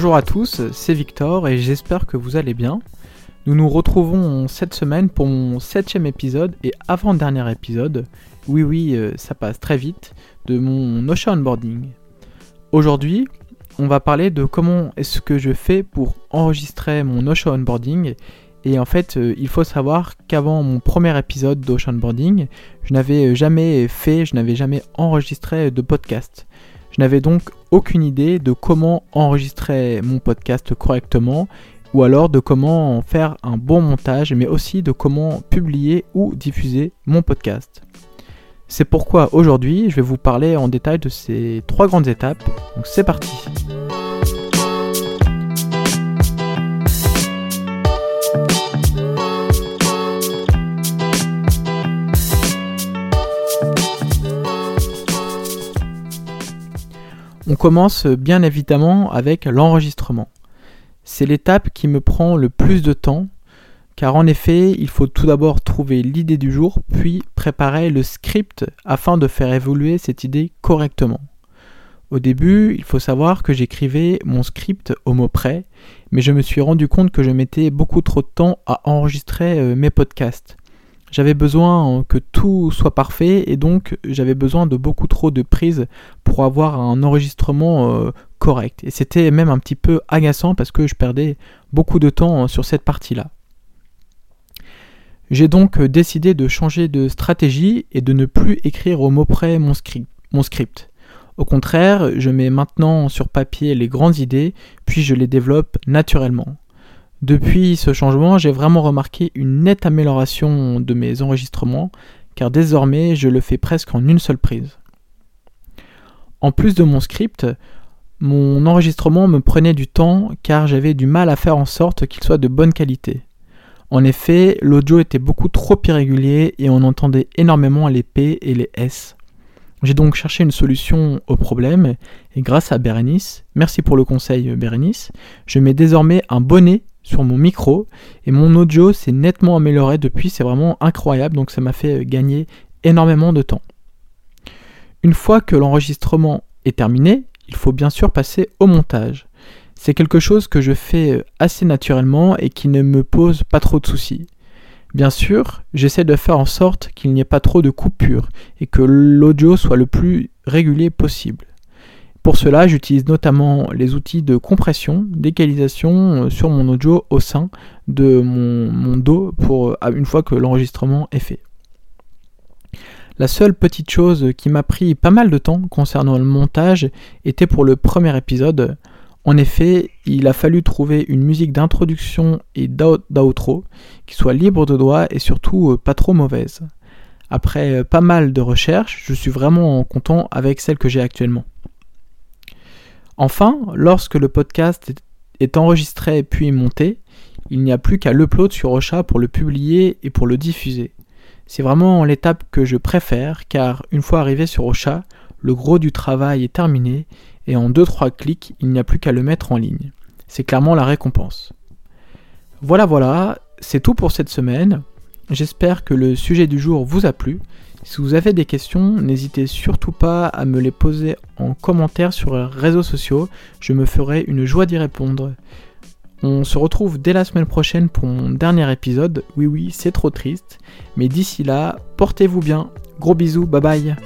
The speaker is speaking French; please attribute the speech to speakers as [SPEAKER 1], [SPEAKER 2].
[SPEAKER 1] Bonjour à tous, c'est Victor et j'espère que vous allez bien. Nous nous retrouvons cette semaine pour mon septième épisode et avant-dernier épisode, oui oui euh, ça passe très vite, de mon Ocean Onboarding. Aujourd'hui, on va parler de comment est-ce que je fais pour enregistrer mon Ocean Onboarding et en fait, euh, il faut savoir qu'avant mon premier épisode d'Ocean Boarding, je n'avais jamais fait, je n'avais jamais enregistré de podcast. Je n'avais donc aucune idée de comment enregistrer mon podcast correctement ou alors de comment faire un bon montage, mais aussi de comment publier ou diffuser mon podcast. C'est pourquoi aujourd'hui, je vais vous parler en détail de ces trois grandes étapes. Donc c'est parti. On commence bien évidemment avec l'enregistrement. C'est l'étape qui me prend le plus de temps, car en effet, il faut tout d'abord trouver l'idée du jour, puis préparer le script afin de faire évoluer cette idée correctement. Au début, il faut savoir que j'écrivais mon script au mot près, mais je me suis rendu compte que je mettais beaucoup trop de temps à enregistrer euh, mes podcasts. J'avais besoin que tout soit parfait et donc j'avais besoin de beaucoup trop de prises pour avoir un enregistrement euh, correct. Et c'était même un petit peu agaçant parce que je perdais beaucoup de temps sur cette partie-là. J'ai donc décidé de changer de stratégie et de ne plus écrire au mot près. Mon script. Au contraire, je mets maintenant sur papier les grandes idées, puis je les développe naturellement. Depuis ce changement, j'ai vraiment remarqué une nette amélioration de mes enregistrements, car désormais je le fais presque en une seule prise. En plus de mon script, mon enregistrement me prenait du temps car j'avais du mal à faire en sorte qu'il soit de bonne qualité. En effet, l'audio était beaucoup trop irrégulier et on entendait énormément les P et les S. J'ai donc cherché une solution au problème et grâce à Bérénice, merci pour le conseil Bérénice, je mets désormais un bonnet sur mon micro et mon audio s'est nettement amélioré depuis, c'est vraiment incroyable, donc ça m'a fait gagner énormément de temps. Une fois que l'enregistrement est terminé, il faut bien sûr passer au montage. C'est quelque chose que je fais assez naturellement et qui ne me pose pas trop de soucis. Bien sûr, j'essaie de faire en sorte qu'il n'y ait pas trop de coupures et que l'audio soit le plus régulier possible. Pour cela, j'utilise notamment les outils de compression, d'égalisation euh, sur mon audio au sein de mon, dos pour, euh, une fois que l'enregistrement est fait. La seule petite chose qui m'a pris pas mal de temps concernant le montage était pour le premier épisode. En effet, il a fallu trouver une musique d'introduction et d'outro qui soit libre de doigts et surtout euh, pas trop mauvaise. Après pas mal de recherches, je suis vraiment content avec celle que j'ai actuellement. Enfin, lorsque le podcast est enregistré puis monté, il n'y a plus qu'à l'upload sur Ocha pour le publier et pour le diffuser. C'est vraiment l'étape que je préfère car une fois arrivé sur Ocha, le gros du travail est terminé et en 2-3 clics, il n'y a plus qu'à le mettre en ligne. C'est clairement la récompense. Voilà voilà, c'est tout pour cette semaine. J'espère que le sujet du jour vous a plu. Si vous avez des questions, n'hésitez surtout pas à me les poser en commentaire sur les réseaux sociaux, je me ferai une joie d'y répondre. On se retrouve dès la semaine prochaine pour mon dernier épisode. Oui oui, c'est trop triste. Mais d'ici là, portez-vous bien. Gros bisous, bye bye.